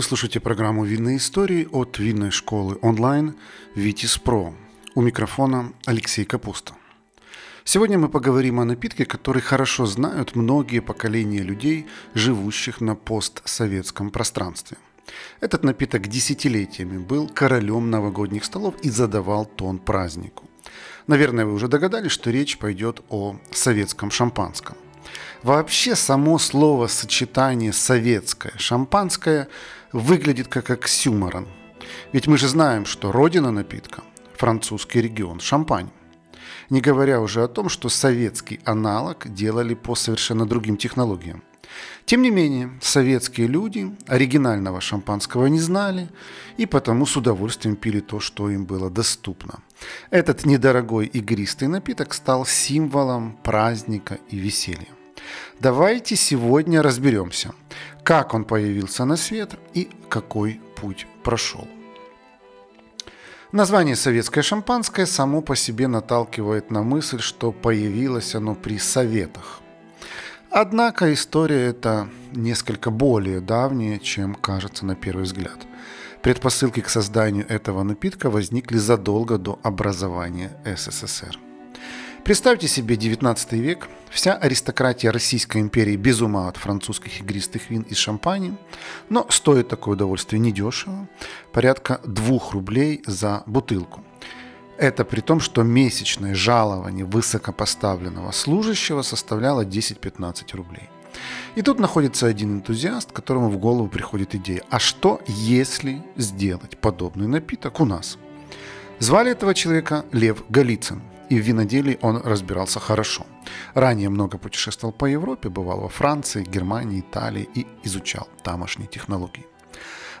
Вы слушаете программу «Винные истории» от винной школы онлайн «Витис Про». У микрофона Алексей Капуста. Сегодня мы поговорим о напитке, который хорошо знают многие поколения людей, живущих на постсоветском пространстве. Этот напиток десятилетиями был королем новогодних столов и задавал тон празднику. Наверное, вы уже догадались, что речь пойдет о советском шампанском. Вообще само слово сочетание советское, шампанское выглядит как оксюморон. Ведь мы же знаем, что родина напитка – французский регион, Шампань. Не говоря уже о том, что советский аналог делали по совершенно другим технологиям. Тем не менее, советские люди оригинального шампанского не знали и потому с удовольствием пили то, что им было доступно. Этот недорогой игристый напиток стал символом праздника и веселья. Давайте сегодня разберемся, как он появился на свет и какой путь прошел. Название «советское шампанское» само по себе наталкивает на мысль, что появилось оно при советах. Однако история эта несколько более давняя, чем кажется на первый взгляд. Предпосылки к созданию этого напитка возникли задолго до образования СССР. Представьте себе 19 век, вся аристократия Российской империи без ума от французских игристых вин из шампани, но стоит такое удовольствие недешево, порядка 2 рублей за бутылку. Это при том, что месячное жалование высокопоставленного служащего составляло 10-15 рублей. И тут находится один энтузиаст, которому в голову приходит идея, а что если сделать подобный напиток у нас? Звали этого человека Лев Голицын и в виноделии он разбирался хорошо. Ранее много путешествовал по Европе, бывал во Франции, Германии, Италии и изучал тамошние технологии.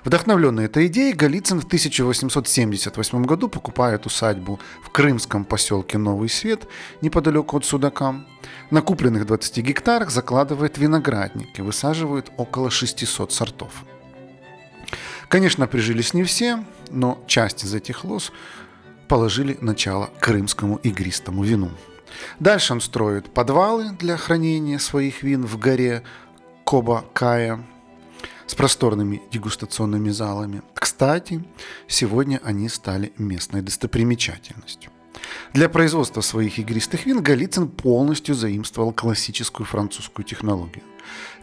Вдохновленный этой идеей, Голицын в 1878 году покупает усадьбу в крымском поселке Новый Свет, неподалеку от Судака. На купленных 20 гектарах закладывает виноградник и высаживает около 600 сортов. Конечно, прижились не все, но часть из этих лоз положили начало крымскому игристому вину. Дальше он строит подвалы для хранения своих вин в горе Коба-Кая с просторными дегустационными залами. Кстати, сегодня они стали местной достопримечательностью. Для производства своих игристых вин Голицын полностью заимствовал классическую французскую технологию.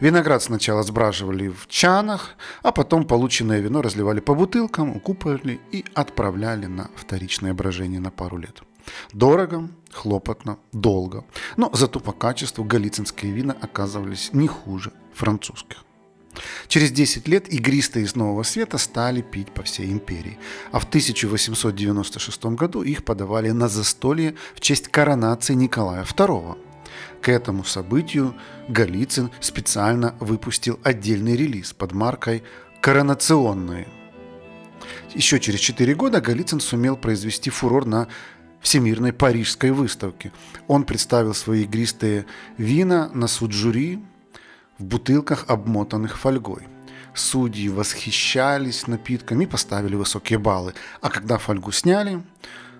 Виноград сначала сбраживали в чанах, а потом полученное вино разливали по бутылкам, укупали и отправляли на вторичное брожение на пару лет. Дорого, хлопотно, долго. Но зато по качеству галицинские вина оказывались не хуже французских. Через 10 лет игристые из Нового Света стали пить по всей империи, а в 1896 году их подавали на застолье в честь коронации Николая II. К этому событию Голицын специально выпустил отдельный релиз под маркой «Коронационные». Еще через 4 года Голицын сумел произвести фурор на Всемирной Парижской выставке. Он представил свои игристые вина на суд жюри в бутылках, обмотанных фольгой. Судьи восхищались напитками и поставили высокие баллы. А когда фольгу сняли,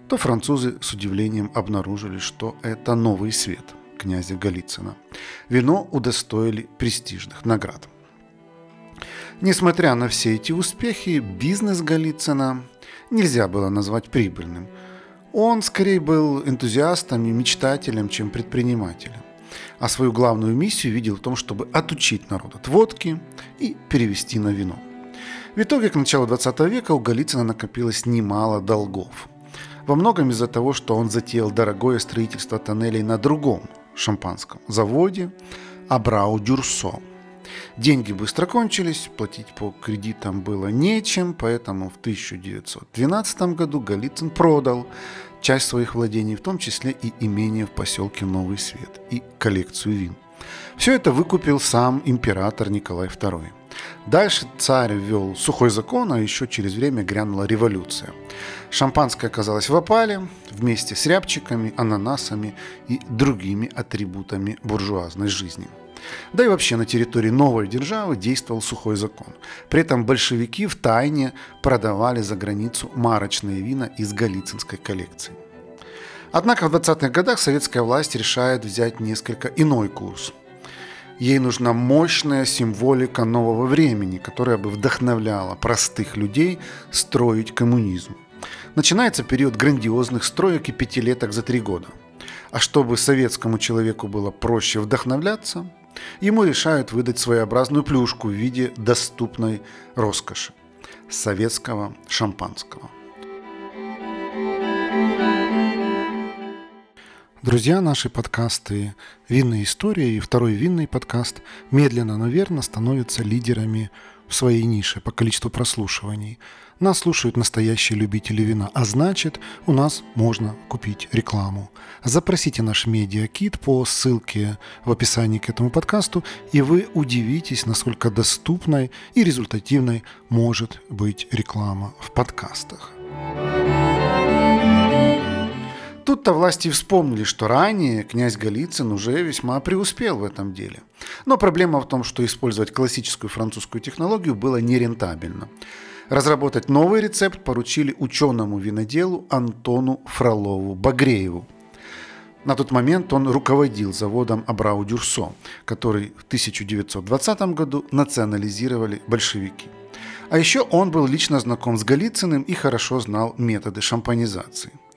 то французы с удивлением обнаружили, что это новый свет – князя Голицына. Вино удостоили престижных наград. Несмотря на все эти успехи, бизнес Голицына нельзя было назвать прибыльным. Он скорее был энтузиастом и мечтателем, чем предпринимателем. А свою главную миссию видел в том, чтобы отучить народ от водки и перевести на вино. В итоге к началу 20 века у Голицына накопилось немало долгов. Во многом из-за того, что он затеял дорогое строительство тоннелей на другом, шампанском заводе Абрау Дюрсо. Деньги быстро кончились, платить по кредитам было нечем, поэтому в 1912 году Голицын продал часть своих владений, в том числе и имение в поселке Новый Свет и коллекцию вин. Все это выкупил сам император Николай II. Дальше царь ввел сухой закон, а еще через время грянула революция. Шампанское оказалось в опале вместе с рябчиками, ананасами и другими атрибутами буржуазной жизни. Да и вообще на территории новой державы действовал сухой закон. При этом большевики в тайне продавали за границу марочные вина из галицинской коллекции. Однако в 20-х годах советская власть решает взять несколько иной курс. Ей нужна мощная символика нового времени, которая бы вдохновляла простых людей строить коммунизм. Начинается период грандиозных строек и пятилеток за три года. А чтобы советскому человеку было проще вдохновляться, ему решают выдать своеобразную плюшку в виде доступной роскоши – советского шампанского. Друзья, наши подкасты «Винные истории» и второй винный подкаст медленно, но верно становятся лидерами в своей нише по количеству прослушиваний. Нас слушают настоящие любители вина, а значит, у нас можно купить рекламу. Запросите наш медиакит по ссылке в описании к этому подкасту, и вы удивитесь, насколько доступной и результативной может быть реклама в подкастах. Тут-то власти вспомнили, что ранее князь Голицын уже весьма преуспел в этом деле. Но проблема в том, что использовать классическую французскую технологию было нерентабельно. Разработать новый рецепт поручили ученому виноделу Антону Фролову Багрееву. На тот момент он руководил заводом Абрау-Дюрсо, который в 1920 году национализировали большевики. А еще он был лично знаком с Голицыным и хорошо знал методы шампанизации –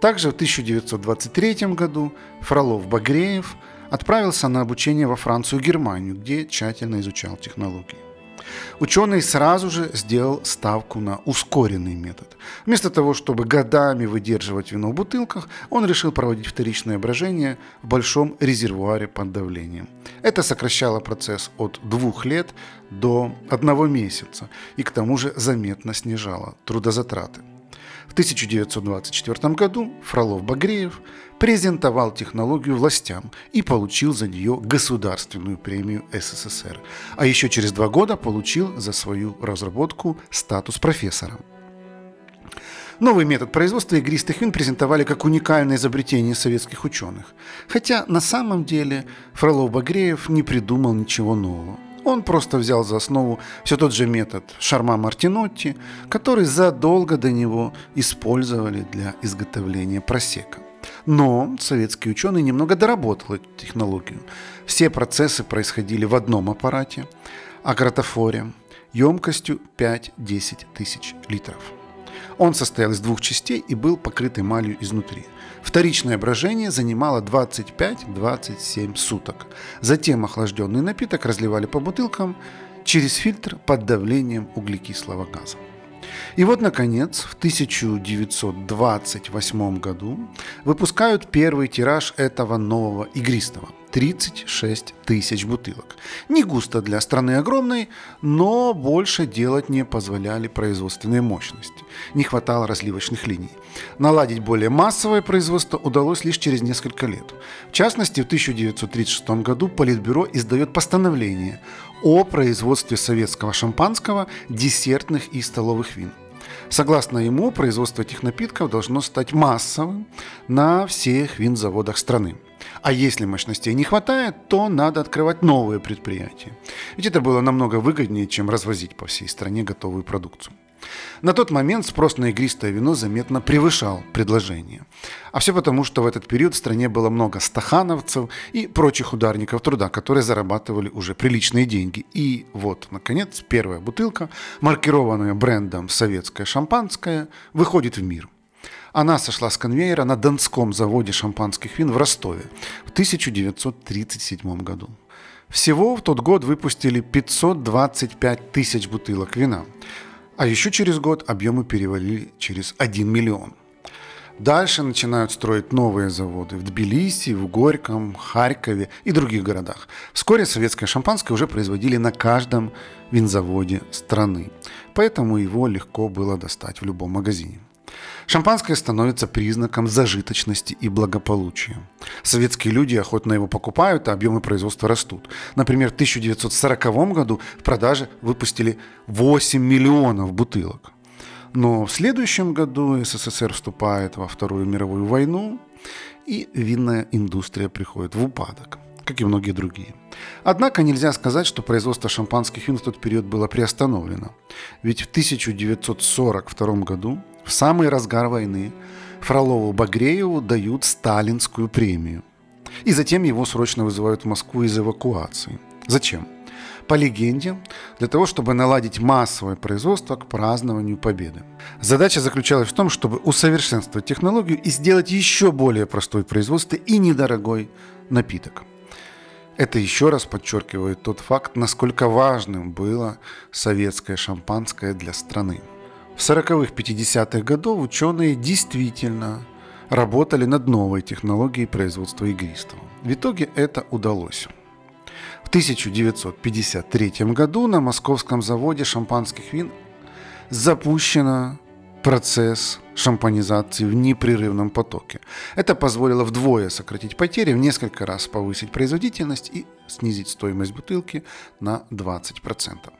также в 1923 году Фролов-Багреев отправился на обучение во Францию и Германию, где тщательно изучал технологии. Ученый сразу же сделал ставку на ускоренный метод. Вместо того, чтобы годами выдерживать вино в бутылках, он решил проводить вторичное брожение в большом резервуаре под давлением. Это сокращало процесс от двух лет до одного месяца и к тому же заметно снижало трудозатраты. В 1924 году Фролов-Багреев презентовал технологию властям и получил за нее государственную премию СССР. А еще через два года получил за свою разработку статус профессора. Новый метод производства игристых вин презентовали как уникальное изобретение советских ученых. Хотя на самом деле Фролов-Багреев не придумал ничего нового. Он просто взял за основу все тот же метод Шарма Мартинотти, который задолго до него использовали для изготовления просека. Но советский ученый немного доработал эту технологию. Все процессы происходили в одном аппарате, агротофоре, емкостью 5-10 тысяч литров. Он состоял из двух частей и был покрыт эмалью изнутри – Вторичное брожение занимало 25-27 суток. Затем охлажденный напиток разливали по бутылкам через фильтр под давлением углекислого газа. И вот, наконец, в 1928 году выпускают первый тираж этого нового игристого. 36 тысяч бутылок. Не густо для страны огромной, но больше делать не позволяли производственные мощности. Не хватало разливочных линий. Наладить более массовое производство удалось лишь через несколько лет. В частности, в 1936 году Политбюро издает постановление о производстве советского шампанского, десертных и столовых вин. Согласно ему, производство этих напитков должно стать массовым на всех винзаводах страны. А если мощностей не хватает, то надо открывать новые предприятия. Ведь это было намного выгоднее, чем развозить по всей стране готовую продукцию. На тот момент спрос на игристое вино заметно превышал предложение. А все потому, что в этот период в стране было много стахановцев и прочих ударников труда, которые зарабатывали уже приличные деньги. И вот, наконец, первая бутылка, маркированная брендом «Советское шампанское», выходит в мир – она сошла с конвейера на Донском заводе шампанских вин в Ростове в 1937 году. Всего в тот год выпустили 525 тысяч бутылок вина. А еще через год объемы перевалили через 1 миллион. Дальше начинают строить новые заводы в Тбилиси, в Горьком, Харькове и других городах. Вскоре советское шампанское уже производили на каждом винзаводе страны, поэтому его легко было достать в любом магазине. Шампанское становится признаком зажиточности и благополучия. Советские люди охотно его покупают, а объемы производства растут. Например, в 1940 году в продаже выпустили 8 миллионов бутылок. Но в следующем году СССР вступает во Вторую мировую войну, и винная индустрия приходит в упадок, как и многие другие. Однако нельзя сказать, что производство шампанских вин в тот период было приостановлено. Ведь в 1942 году в самый разгар войны Фролову Багрееву дают сталинскую премию. И затем его срочно вызывают в Москву из эвакуации. Зачем? По легенде, для того, чтобы наладить массовое производство к празднованию победы. Задача заключалась в том, чтобы усовершенствовать технологию и сделать еще более простой производство и недорогой напиток. Это еще раз подчеркивает тот факт, насколько важным было советское шампанское для страны. В 40-х, 50-х годах ученые действительно работали над новой технологией производства игристого. В итоге это удалось. В 1953 году на московском заводе шампанских вин запущено процесс шампанизации в непрерывном потоке. Это позволило вдвое сократить потери, в несколько раз повысить производительность и снизить стоимость бутылки на 20%.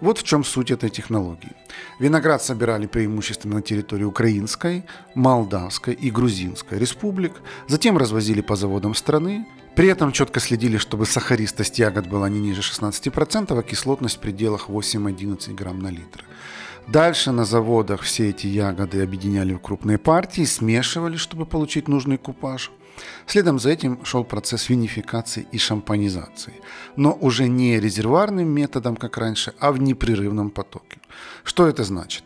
Вот в чем суть этой технологии. Виноград собирали преимущественно на территории Украинской, Молдавской и Грузинской республик, затем развозили по заводам страны, при этом четко следили, чтобы сахаристость ягод была не ниже 16%, а кислотность в пределах 8-11 грамм на литр. Дальше на заводах все эти ягоды объединяли в крупные партии, смешивали, чтобы получить нужный купаж. Следом за этим шел процесс винификации и шампанизации, но уже не резервуарным методом, как раньше, а в непрерывном потоке. Что это значит?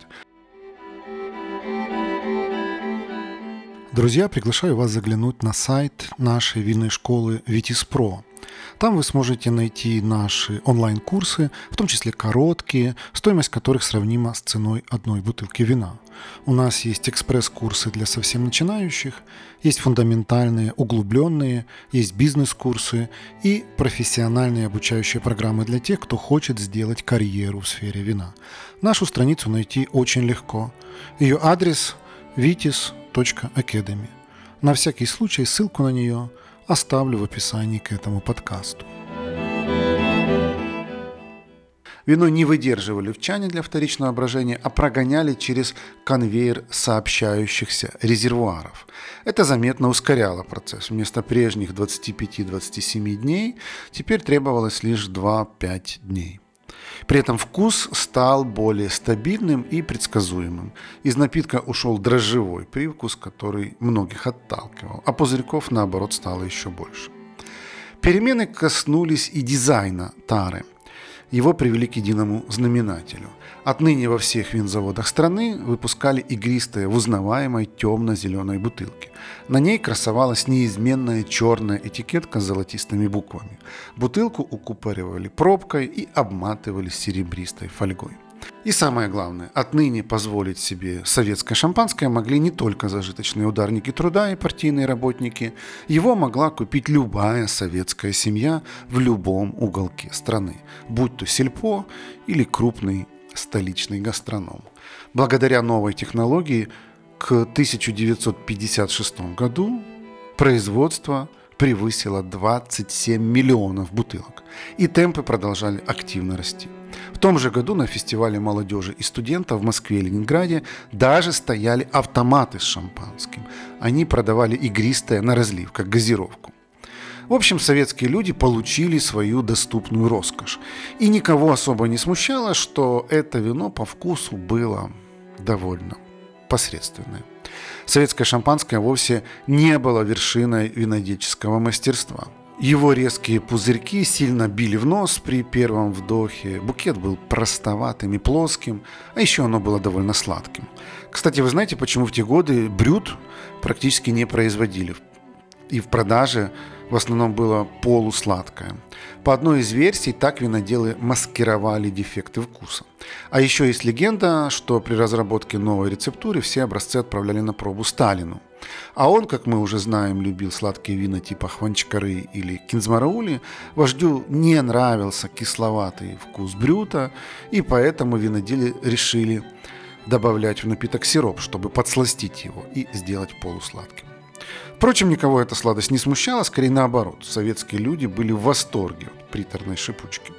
Друзья, приглашаю вас заглянуть на сайт нашей винной школы Витис.Про. Там вы сможете найти наши онлайн-курсы, в том числе короткие, стоимость которых сравнима с ценой одной бутылки вина. У нас есть экспресс-курсы для совсем начинающих, есть фундаментальные, углубленные, есть бизнес-курсы и профессиональные обучающие программы для тех, кто хочет сделать карьеру в сфере вина. Нашу страницу найти очень легко. Ее адрес vitis.academy. На всякий случай ссылку на нее – оставлю в описании к этому подкасту. Вино не выдерживали в чане для вторичного брожения, а прогоняли через конвейер сообщающихся резервуаров. Это заметно ускоряло процесс. Вместо прежних 25-27 дней теперь требовалось лишь 2-5 дней. При этом вкус стал более стабильным и предсказуемым. Из напитка ушел дрожжевой привкус, который многих отталкивал, а пузырьков, наоборот, стало еще больше. Перемены коснулись и дизайна тары. Его привели к единому знаменателю – Отныне во всех винзаводах страны выпускали игристые в узнаваемой темно-зеленой бутылке. На ней красовалась неизменная черная этикетка с золотистыми буквами. Бутылку укупоривали пробкой и обматывали серебристой фольгой. И самое главное, отныне позволить себе советское шампанское могли не только зажиточные ударники труда и партийные работники, его могла купить любая советская семья в любом уголке страны, будь то сельпо или крупный столичный гастроном. Благодаря новой технологии к 1956 году производство превысило 27 миллионов бутылок, и темпы продолжали активно расти. В том же году на фестивале молодежи и студентов в Москве и Ленинграде даже стояли автоматы с шампанским. Они продавали игристое на разлив, как газировку. В общем, советские люди получили свою доступную роскошь. И никого особо не смущало, что это вино по вкусу было довольно посредственное. Советское шампанское вовсе не было вершиной винодельческого мастерства. Его резкие пузырьки сильно били в нос при первом вдохе. Букет был простоватым и плоским, а еще оно было довольно сладким. Кстати, вы знаете, почему в те годы брют практически не производили? И в продаже в основном было полусладкое. По одной из версий, так виноделы маскировали дефекты вкуса. А еще есть легенда, что при разработке новой рецептуры все образцы отправляли на пробу Сталину. А он, как мы уже знаем, любил сладкие вина типа хванчкары или кинзмараули. Вождю не нравился кисловатый вкус брюта, и поэтому винодели решили добавлять в напиток сироп, чтобы подсластить его и сделать полусладким. Впрочем, никого эта сладость не смущала, скорее наоборот. Советские люди были в восторге от приторной шипучки.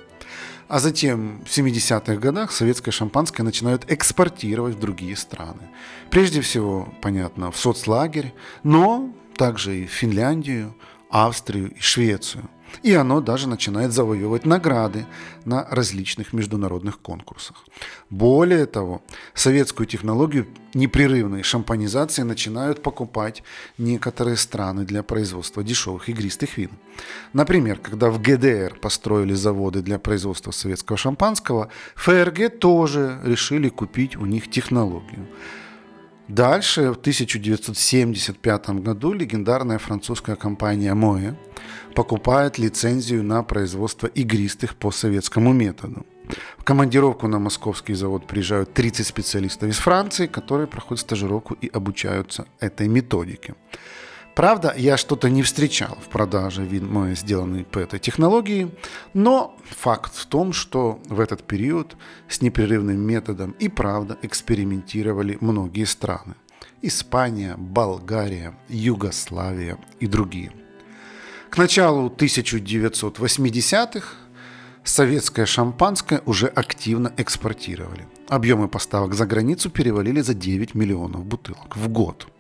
А затем в 70-х годах советское шампанское начинают экспортировать в другие страны. Прежде всего, понятно, в соцлагерь, но также и в Финляндию, Австрию и Швецию. И оно даже начинает завоевывать награды на различных международных конкурсах. Более того, советскую технологию непрерывной шампанизации начинают покупать некоторые страны для производства дешевых игристых вин. Например, когда в ГДР построили заводы для производства советского шампанского, ФРГ тоже решили купить у них технологию. Дальше, в 1975 году, легендарная французская компания Moe покупает лицензию на производство игристых по советскому методу. В командировку на московский завод приезжают 30 специалистов из Франции, которые проходят стажировку и обучаются этой методике. Правда, я что-то не встречал в продаже вин мои, сделанные по этой технологии, но факт в том, что в этот период с непрерывным методом и правда экспериментировали многие страны. Испания, Болгария, Югославия и другие. К началу 1980-х советское шампанское уже активно экспортировали. Объемы поставок за границу перевалили за 9 миллионов бутылок в год –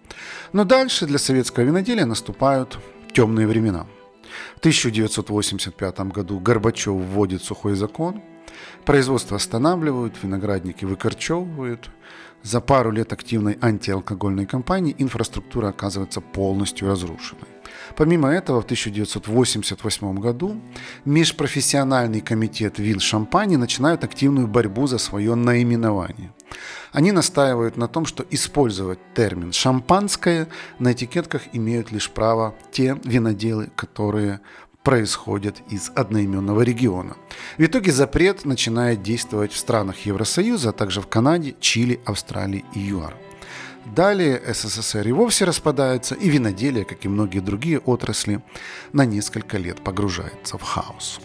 но дальше для советского виноделия наступают темные времена. В 1985 году Горбачев вводит сухой закон, производство останавливают, виноградники выкорчевывают. За пару лет активной антиалкогольной кампании инфраструктура оказывается полностью разрушенной. Помимо этого, в 1988 году Межпрофессиональный комитет вин шампани начинает активную борьбу за свое наименование. Они настаивают на том, что использовать термин «шампанское» на этикетках имеют лишь право те виноделы, которые происходят из одноименного региона. В итоге запрет начинает действовать в странах Евросоюза, а также в Канаде, Чили, Австралии и ЮАР. Далее СССР и вовсе распадается, и виноделие, как и многие другие отрасли, на несколько лет погружается в хаос.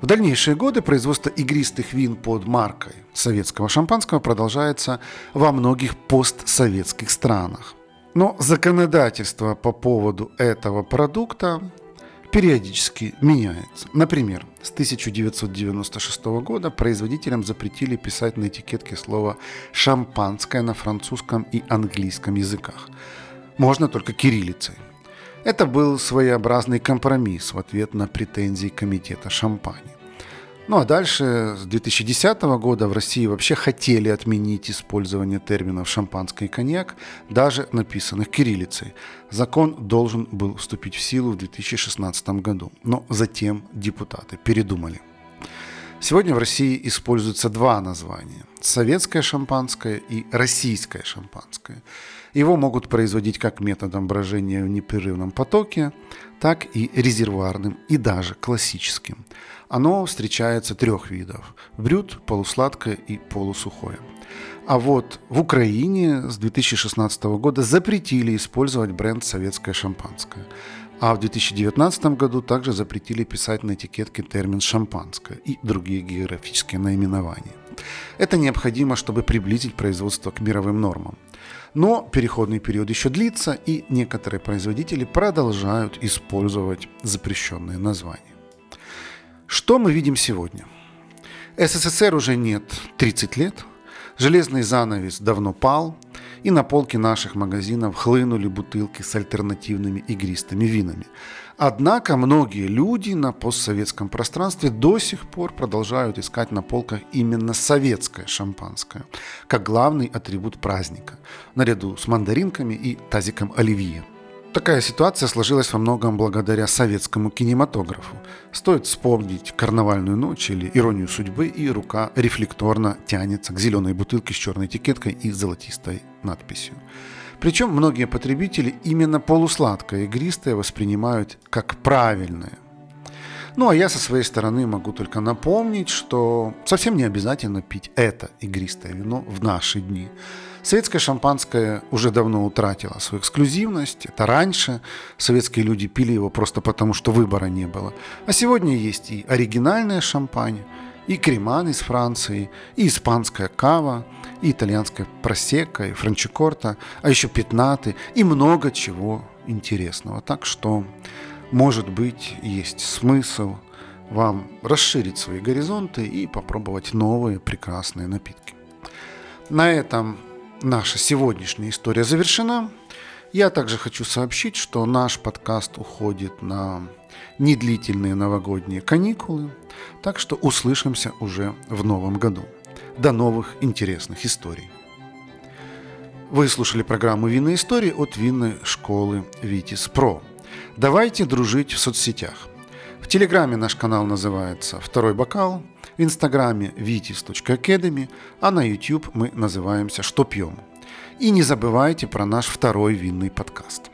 В дальнейшие годы производство игристых вин под маркой советского шампанского продолжается во многих постсоветских странах. Но законодательство по поводу этого продукта периодически меняется. Например, с 1996 года производителям запретили писать на этикетке слово «шампанское» на французском и английском языках. Можно только кириллицей. Это был своеобразный компромисс в ответ на претензии комитета шампани. Ну а дальше, с 2010 года в России вообще хотели отменить использование терминов «шампанское» и «коньяк», даже написанных кириллицей. Закон должен был вступить в силу в 2016 году, но затем депутаты передумали. Сегодня в России используются два названия – советское шампанское и российское шампанское. Его могут производить как методом брожения в непрерывном потоке, так и резервуарным и даже классическим – оно встречается трех видов – брют, полусладкое и полусухое. А вот в Украине с 2016 года запретили использовать бренд «Советское шампанское». А в 2019 году также запретили писать на этикетке термин «шампанское» и другие географические наименования. Это необходимо, чтобы приблизить производство к мировым нормам. Но переходный период еще длится, и некоторые производители продолжают использовать запрещенные названия. Что мы видим сегодня? СССР уже нет 30 лет, железный занавес давно пал, и на полки наших магазинов хлынули бутылки с альтернативными игристыми винами. Однако многие люди на постсоветском пространстве до сих пор продолжают искать на полках именно советское шампанское, как главный атрибут праздника, наряду с мандаринками и тазиком оливье – Такая ситуация сложилась во многом благодаря советскому кинематографу. Стоит вспомнить «Карнавальную ночь» или «Иронию судьбы», и рука рефлекторно тянется к зеленой бутылке с черной этикеткой и золотистой надписью. Причем многие потребители именно полусладкое игристое воспринимают как правильное. Ну а я со своей стороны могу только напомнить, что совсем не обязательно пить это игристое вино в наши дни. Советское шампанское уже давно утратило свою эксклюзивность. Это раньше советские люди пили его просто потому, что выбора не было. А сегодня есть и оригинальное шампань, и креман из Франции, и испанская кава, и итальянская просека, и франчикорта, а еще пятнаты, и много чего интересного. Так что, может быть, есть смысл вам расширить свои горизонты и попробовать новые прекрасные напитки. На этом наша сегодняшняя история завершена. Я также хочу сообщить, что наш подкаст уходит на недлительные новогодние каникулы, так что услышимся уже в новом году. До новых интересных историй. Вы слушали программу «Винные истории» от винной школы «Витис Про». Давайте дружить в соцсетях. В Телеграме наш канал называется «Второй бокал», в Инстаграме vitis.academy, а на YouTube мы называемся «Что пьем?». И не забывайте про наш второй винный подкаст.